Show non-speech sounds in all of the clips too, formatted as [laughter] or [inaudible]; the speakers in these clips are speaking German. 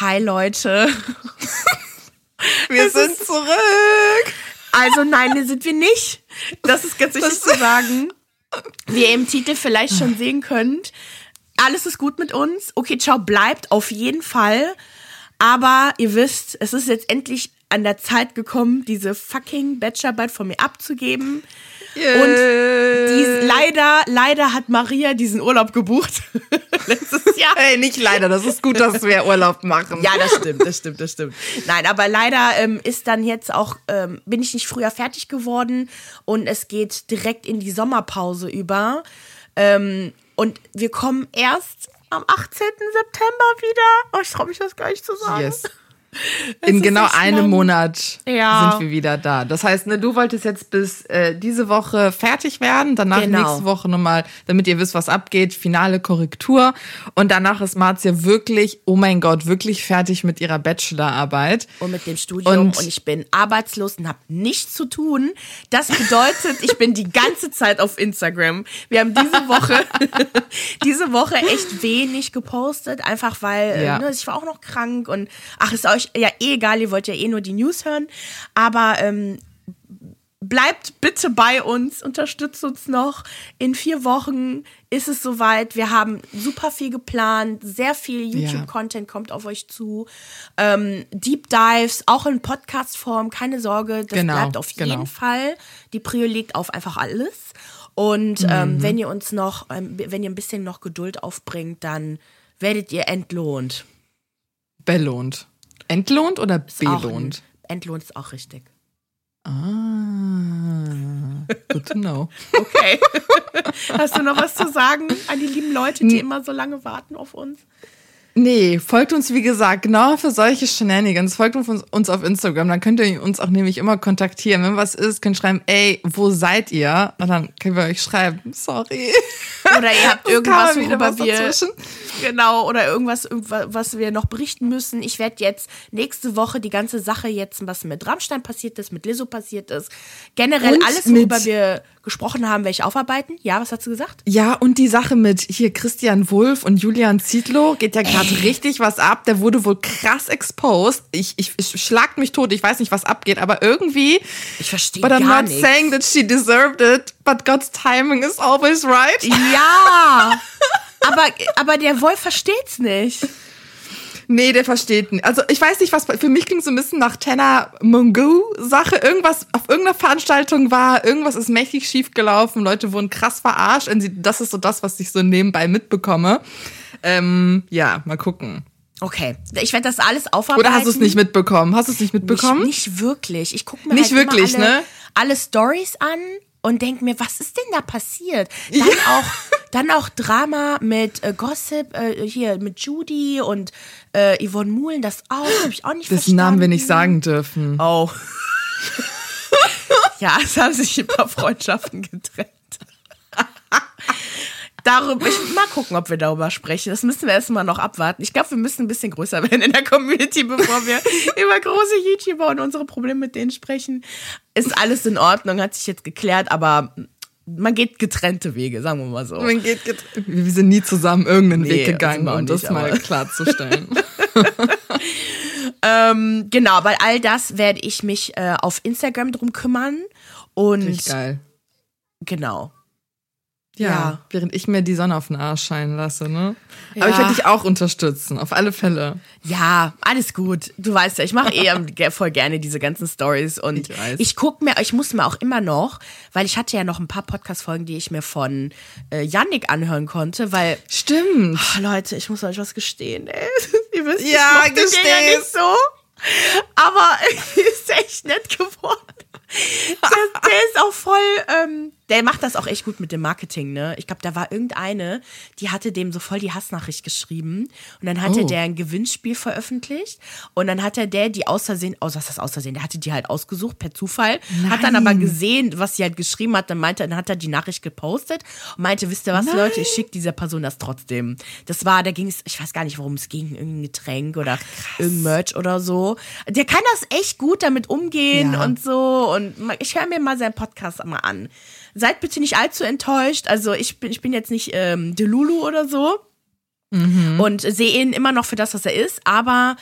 Hi Leute. Wir sind zurück. Also nein, sind wir nicht. Das ist ganz wichtig zu sagen. Wie ihr im Titel vielleicht schon sehen könnt, alles ist gut mit uns. Okay, ciao bleibt auf jeden Fall. Aber ihr wisst, es ist jetzt endlich an der Zeit gekommen, diese fucking Bachelorarbeit von mir abzugeben. Yeah. Und die, leider, leider hat Maria diesen Urlaub gebucht. [laughs] Letztes Jahr. Hey, nicht leider, das ist gut, dass wir Urlaub machen. Ja, das stimmt, das stimmt, das stimmt. Nein, aber leider ähm, ist dann jetzt auch, ähm, bin ich nicht früher fertig geworden und es geht direkt in die Sommerpause über. Ähm, und wir kommen erst am 18. September wieder. Oh, ich traue mich das gar nicht zu sagen. Yes. In genau einem Monat ja. sind wir wieder da. Das heißt, ne, du wolltest jetzt bis äh, diese Woche fertig werden, danach genau. nächste Woche nochmal, damit ihr wisst, was abgeht, finale Korrektur. Und danach ist Marzia wirklich, oh mein Gott, wirklich fertig mit ihrer Bachelorarbeit. Und mit dem Studium. Und, und ich bin arbeitslos und habe nichts zu tun. Das bedeutet, ich bin die ganze Zeit auf Instagram. Wir haben diese Woche, [laughs] diese Woche echt wenig gepostet, einfach weil ja. ne, ich war auch noch krank und ach, ist euch euch ja eh egal, ihr wollt ja eh nur die News hören. Aber ähm, bleibt bitte bei uns, unterstützt uns noch. In vier Wochen ist es soweit. Wir haben super viel geplant, sehr viel YouTube-Content kommt auf euch zu. Ähm, Deep Dives, auch in Podcast-Form, keine Sorge, das genau, bleibt auf jeden genau. Fall. Die Prio liegt auf einfach alles. Und ähm, mhm. wenn ihr uns noch, ähm, wenn ihr ein bisschen noch Geduld aufbringt, dann werdet ihr entlohnt. Belohnt. Entlohnt oder belohnt? Entlohnt ist auch richtig. Ah, good to know. [laughs] okay. Hast du noch was zu sagen an die lieben Leute, die immer so lange warten auf uns? Nee, folgt uns wie gesagt genau für solche Shenanigans. Folgt uns, uns auf Instagram, dann könnt ihr uns auch nämlich immer kontaktieren. Wenn was ist, könnt ihr schreiben, ey, wo seid ihr? Und dann können wir euch schreiben, sorry. Oder ihr habt irgendwas, worüber wir dazwischen. Genau oder irgendwas, was wir noch berichten müssen. Ich werde jetzt nächste Woche die ganze Sache jetzt, was mit Rammstein passiert ist, mit Lizzo passiert ist, generell und alles, worüber wir gesprochen haben, werde ich aufarbeiten. Ja, was hast du gesagt? Ja, und die Sache mit hier Christian Wulff und Julian Zietlow geht ja gerade richtig was ab. Der wurde wohl krass exposed. Ich, ich, ich schlag mich tot, ich weiß nicht, was abgeht, aber irgendwie. Ich verstehe But I'm not nix. saying that she deserved it, but God's timing is always right. Ja. [laughs] aber, aber der Wolf versteht's nicht. Nee, der versteht nicht. Also ich weiß nicht, was für mich klingt so ein bisschen nach Tenor Mungu Sache. Irgendwas auf irgendeiner Veranstaltung war, irgendwas ist mächtig schief gelaufen, Leute wurden krass verarscht. Und das ist so das, was ich so nebenbei mitbekomme. Ähm, ja, mal gucken. Okay, ich werde das alles aufarbeiten. Oder hast du es nicht mitbekommen? Hast du es nicht mitbekommen? Nicht, nicht wirklich. Ich gucke mir nicht halt wirklich, alle, ne? alle Stories an und denke mir, was ist denn da passiert? Dann ja. auch, dann auch Drama mit äh, Gossip äh, hier mit Judy und äh, Yvonne Muhlen, das auch habe ich auch nicht das verstanden. Das Namen wir nicht sagen dürfen. Oh. [laughs] ja, es haben sich ein paar Freundschaften getrennt darüber, ich, mal gucken, ob wir darüber sprechen. Das müssen wir erstmal noch abwarten. Ich glaube, wir müssen ein bisschen größer [laughs] werden in der Community, bevor wir [laughs] über große YouTuber und unsere Probleme mit denen sprechen. Ist alles in Ordnung, hat sich jetzt geklärt, aber man geht getrennte Wege, sagen wir mal so. Man geht wir sind nie zusammen irgendeinen nee, Weg gegangen, um das mal klarzustellen. [laughs] ähm, genau, weil all das werde ich mich äh, auf Instagram drum kümmern. Und Richtig geil. Genau. Ja, ja, während ich mir die Sonne auf den Arsch scheinen lasse, ne? Ja. Aber ich werde dich auch unterstützen, auf alle Fälle. Ja, alles gut. Du weißt ja, ich mache eh [laughs] voll gerne diese ganzen Stories und ich, weiß. ich guck mir, ich muss mir auch immer noch, weil ich hatte ja noch ein paar Podcast-Folgen, die ich mir von äh, Yannick anhören konnte, weil. Stimmt. Oh, Leute, ich muss euch was gestehen, ey. [laughs] Ihr wisst, ja, ich den ja nicht so. Aber [laughs] ist echt nett geworden. Der, der ist auch voll. Ähm, der macht das auch echt gut mit dem Marketing, ne? Ich glaube, da war irgendeine, die hatte dem so voll die Hassnachricht geschrieben. Und dann hatte oh. der ein Gewinnspiel veröffentlicht. Und dann hat er der die außersehen, oh, was ist das außersehen? Der hatte die halt ausgesucht per Zufall. Nein. Hat dann aber gesehen, was sie halt geschrieben hat. Dann meinte, dann hat er die Nachricht gepostet und meinte, wisst ihr was, Nein. Leute, ich schicke dieser Person das trotzdem. Das war, da ging es, ich weiß gar nicht, worum es ging, irgendein Getränk oder Krass. irgendein Merch oder so. Der kann das echt gut damit umgehen ja. und so. Und ich höre mir mal seinen Podcast mal an. Seid bitte nicht allzu enttäuscht. Also ich bin, ich bin jetzt nicht ähm, Delulu oder so. mhm. und sehe ihn immer noch für das, was er ist, aber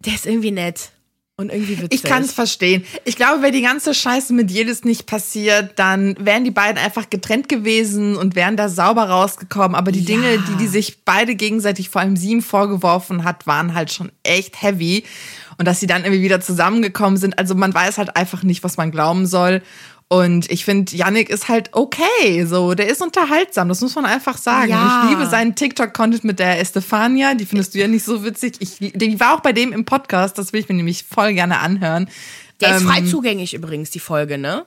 der ist irgendwie nett. Und irgendwie witzig. Ich kann es verstehen. Ich glaube, wäre die ganze Scheiße mit jedes nicht passiert, dann wären die beiden einfach getrennt gewesen und wären da sauber rausgekommen. Aber die ja. Dinge, die die sich beide gegenseitig, vor allem sie ihm vorgeworfen hat, waren halt schon echt heavy. Und dass sie dann irgendwie wieder zusammengekommen sind. Also man weiß halt einfach nicht, was man glauben soll. Und ich finde, Yannick ist halt okay. So, der ist unterhaltsam, das muss man einfach sagen. Ja. Ich liebe seinen TikTok-Content mit der Estefania. Die findest du ja nicht so witzig. Ich, die war auch bei dem im Podcast, das will ich mir nämlich voll gerne anhören. Der ähm, ist frei zugänglich übrigens, die Folge, ne?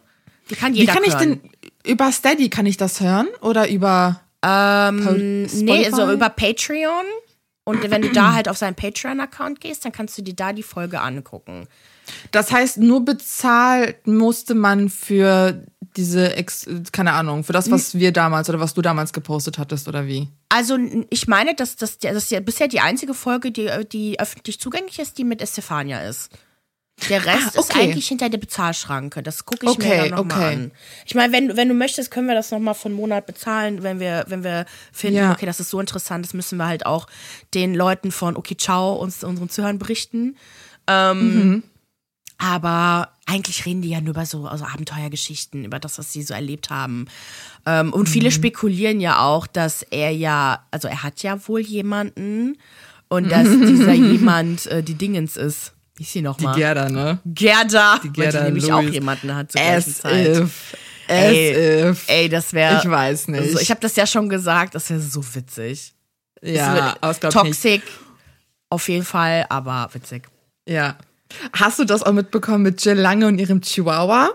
Die kann jeder Wie kann hören. ich denn über Steady kann ich das hören? Oder über ähm, Nee, also über Patreon. Und wenn du da halt auf seinen Patreon-Account gehst, dann kannst du dir da die Folge angucken. Das heißt, nur bezahlt musste man für diese, Ex keine Ahnung, für das, was wir damals oder was du damals gepostet hattest oder wie? Also ich meine, dass das, das ist ja bisher die einzige Folge, die, die öffentlich zugänglich ist, die mit Estefania ist. Der Rest ah, okay. ist eigentlich hinter der Bezahlschranke. Das gucke ich okay, mir dann nochmal okay. an. Ich meine, wenn, wenn du möchtest, können wir das nochmal von Monat bezahlen, wenn wir, wenn wir finden, ja. okay, das ist so interessant, das müssen wir halt auch den Leuten von Okay Ciao uns unseren Zuhörern berichten. Ähm, mhm. Aber eigentlich reden die ja nur über so also Abenteuergeschichten, über das, was sie so erlebt haben. Ähm, und mhm. viele spekulieren ja auch, dass er ja, also er hat ja wohl jemanden und [laughs] dass dieser jemand äh, die Dingens ist. Wie ist sie nochmal? Die Gerda, ne? Gerda, die Gerda die nämlich Louis. auch jemanden hat zur As Zeit. If. Ey, if. ey, das wäre. Ich weiß nicht. Also, ich habe das ja schon gesagt, das wäre so witzig. Ja, aus Toxic, auf jeden Fall, aber witzig. Ja. Hast du das auch mitbekommen mit Jill Lange und ihrem Chihuahua?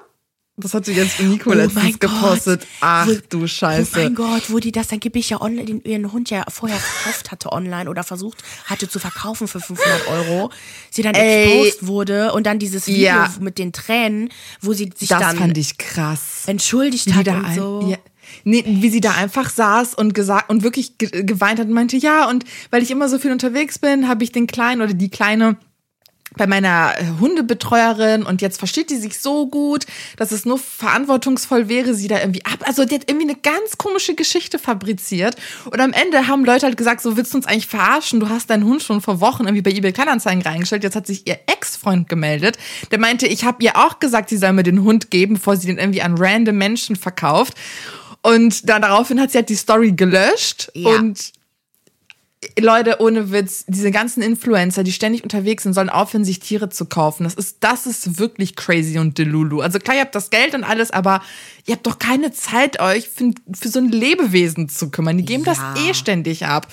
Das hat sie jetzt Nico oh letztens gepostet. Ach wo, du Scheiße. Oh mein Gott, wo die das dann ich ja online, den, ihren Hund ja vorher verkauft hatte online oder versucht hatte zu verkaufen für 500 Euro. Sie dann Ey, exposed wurde und dann dieses Video ja. mit den Tränen, wo sie sich das dann. Das fand ich krass. Entschuldigt hat und so. Ja. Nee, wie sie da einfach saß und gesagt und wirklich geweint hat und meinte, ja, und weil ich immer so viel unterwegs bin, habe ich den Kleinen oder die Kleine bei meiner Hundebetreuerin und jetzt versteht die sich so gut, dass es nur verantwortungsvoll wäre, sie da irgendwie ab. Also die hat irgendwie eine ganz komische Geschichte fabriziert. Und am Ende haben Leute halt gesagt, so willst du uns eigentlich verarschen? Du hast deinen Hund schon vor Wochen irgendwie bei eBay Kleinanzeigen reingestellt. Jetzt hat sich ihr Ex-Freund gemeldet. Der meinte, ich habe ihr auch gesagt, sie soll mir den Hund geben, bevor sie den irgendwie an random Menschen verkauft. Und dann daraufhin hat sie halt die Story gelöscht ja. und Leute, ohne Witz, diese ganzen Influencer, die ständig unterwegs sind, sollen aufhören, sich Tiere zu kaufen. Das ist, das ist wirklich crazy und delulu. Also klar, ihr habt das Geld und alles, aber ihr habt doch keine Zeit, euch für, für so ein Lebewesen zu kümmern. Die geben ja. das eh ständig ab.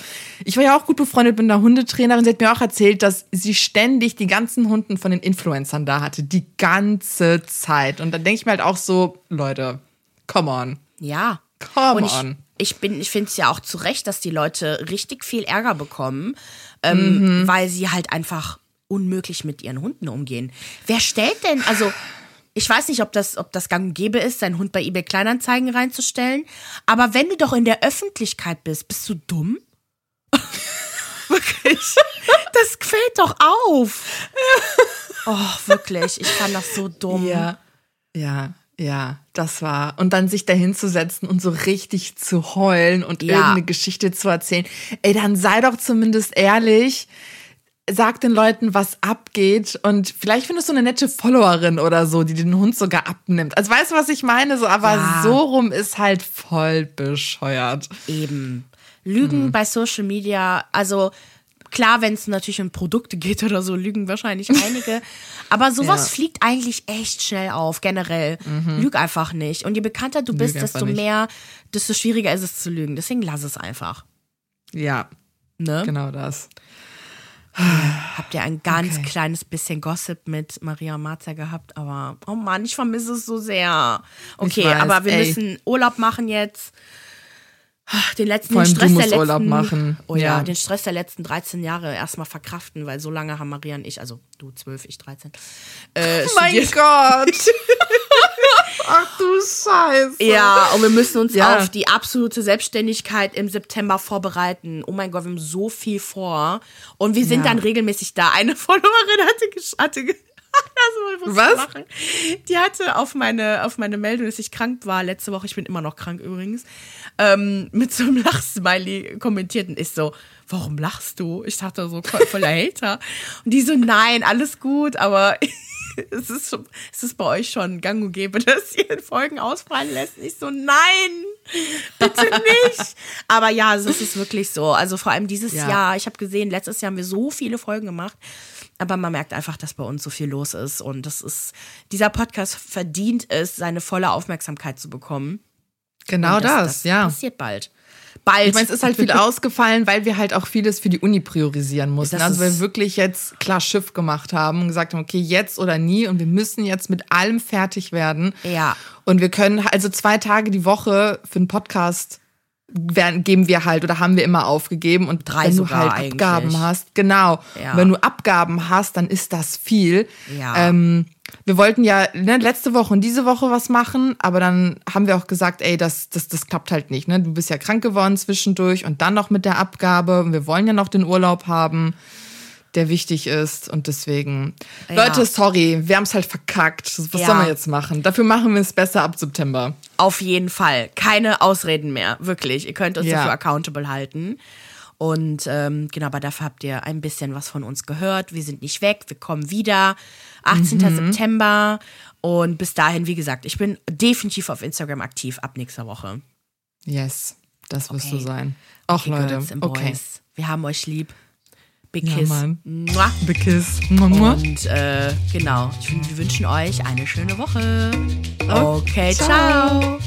Ich war ja auch gut befreundet mit einer Hundetrainerin. Sie hat mir auch erzählt, dass sie ständig die ganzen Hunden von den Influencern da hatte. Die ganze Zeit. Und dann denke ich mir halt auch so, Leute, come on. Ja. Come on ich bin, ich finde es ja auch zu Recht, dass die Leute richtig viel Ärger bekommen, ähm, mhm. weil sie halt einfach unmöglich mit ihren Hunden umgehen. Wer stellt denn, also ich weiß nicht, ob das, ob das gang und gäbe ist, seinen Hund bei eBay Kleinanzeigen reinzustellen, aber wenn du doch in der Öffentlichkeit bist, bist du dumm? [laughs] wirklich? Das fällt doch auf. [laughs] oh, wirklich, ich fand das so dumm. Ja, ja. Ja, das war. Und dann sich dahin zu setzen und so richtig zu heulen und ja. irgendeine Geschichte zu erzählen. Ey, dann sei doch zumindest ehrlich. Sag den Leuten, was abgeht. Und vielleicht findest du eine nette Followerin oder so, die den Hund sogar abnimmt. Also weißt du, was ich meine? So, aber ja. so rum ist halt voll bescheuert. Eben. Lügen mhm. bei Social Media, also Klar, wenn es natürlich um Produkte geht oder so, lügen wahrscheinlich einige. [laughs] Aber sowas ja. fliegt eigentlich echt schnell auf, generell. Mhm. Lüg einfach nicht. Und je bekannter du bist, desto mehr, desto schwieriger ist es zu lügen. Deswegen lass es einfach. Ja. Ne? Genau das. Habt ihr ein ganz okay. kleines bisschen Gossip mit Maria Marzer gehabt, aber oh Mann, ich vermisse es so sehr. Okay, weiß, aber wir ey. müssen Urlaub machen jetzt den letzten Vor allem den Stress du musst der letzten, Urlaub machen. Oh ja, ja, den Stress der letzten 13 Jahre erstmal verkraften, weil so lange haben Maria und ich, also du 12, ich 13. Äh, oh [laughs] mein Gott! [laughs] Ach du Scheiße. Ja, und wir müssen uns ja. auf die absolute Selbstständigkeit im September vorbereiten. Oh mein Gott, wir haben so viel vor. Und wir sind ja. dann regelmäßig da. Eine Followerin hatte, hatte so was? Machen. Die hatte auf meine, auf meine Meldung, dass ich krank war letzte Woche, ich bin immer noch krank übrigens, ähm, mit so einem Lachsmiley kommentiert und ist so, warum lachst du? Ich dachte so, voller Hater. Und die so, nein, alles gut, aber [laughs] es ist, es ist bei euch schon gang und gäbe, [laughs] dass ihr Folgen ausfallen lässt. Ich so, nein, bitte nicht. [laughs] Aber ja, es ist wirklich so. Also vor allem dieses ja. Jahr, ich habe gesehen, letztes Jahr haben wir so viele Folgen gemacht. Aber man merkt einfach, dass bei uns so viel los ist. Und das ist, dieser Podcast verdient es, seine volle Aufmerksamkeit zu bekommen. Genau das, das, das ja. Passiert bald bald. Ich meine, es ist halt viel [laughs] ausgefallen, weil wir halt auch vieles für die Uni priorisieren mussten. Das also wir wirklich jetzt klar Schiff gemacht haben und gesagt haben, okay, jetzt oder nie und wir müssen jetzt mit allem fertig werden. Ja. Und wir können also zwei Tage die Woche für einen Podcast werden, geben wir halt oder haben wir immer aufgegeben und drei wenn du halt Abgaben eigentlich. hast, genau. Ja. Wenn du Abgaben hast, dann ist das viel. Ja. Ähm, wir wollten ja ne, letzte Woche und diese Woche was machen, aber dann haben wir auch gesagt, ey, das, das, das klappt halt nicht. Ne? Du bist ja krank geworden zwischendurch und dann noch mit der Abgabe. Und wir wollen ja noch den Urlaub haben, der wichtig ist. Und deswegen, ja. Leute, sorry, wir haben es halt verkackt. Was ja. sollen wir jetzt machen? Dafür machen wir es besser ab September. Auf jeden Fall. Keine Ausreden mehr. Wirklich. Ihr könnt uns ja. dafür accountable halten. Und ähm, genau, aber dafür habt ihr ein bisschen was von uns gehört. Wir sind nicht weg, wir kommen wieder. 18. Mhm. September. Und bis dahin, wie gesagt, ich bin definitiv auf Instagram aktiv ab nächster Woche. Yes, das wirst okay. du sein. Auch okay, Leute. Okay. Wir haben euch lieb. Big Kiss. Ja, Big Kiss. Und äh, genau, wir wünschen euch eine schöne Woche. Okay, ciao. ciao.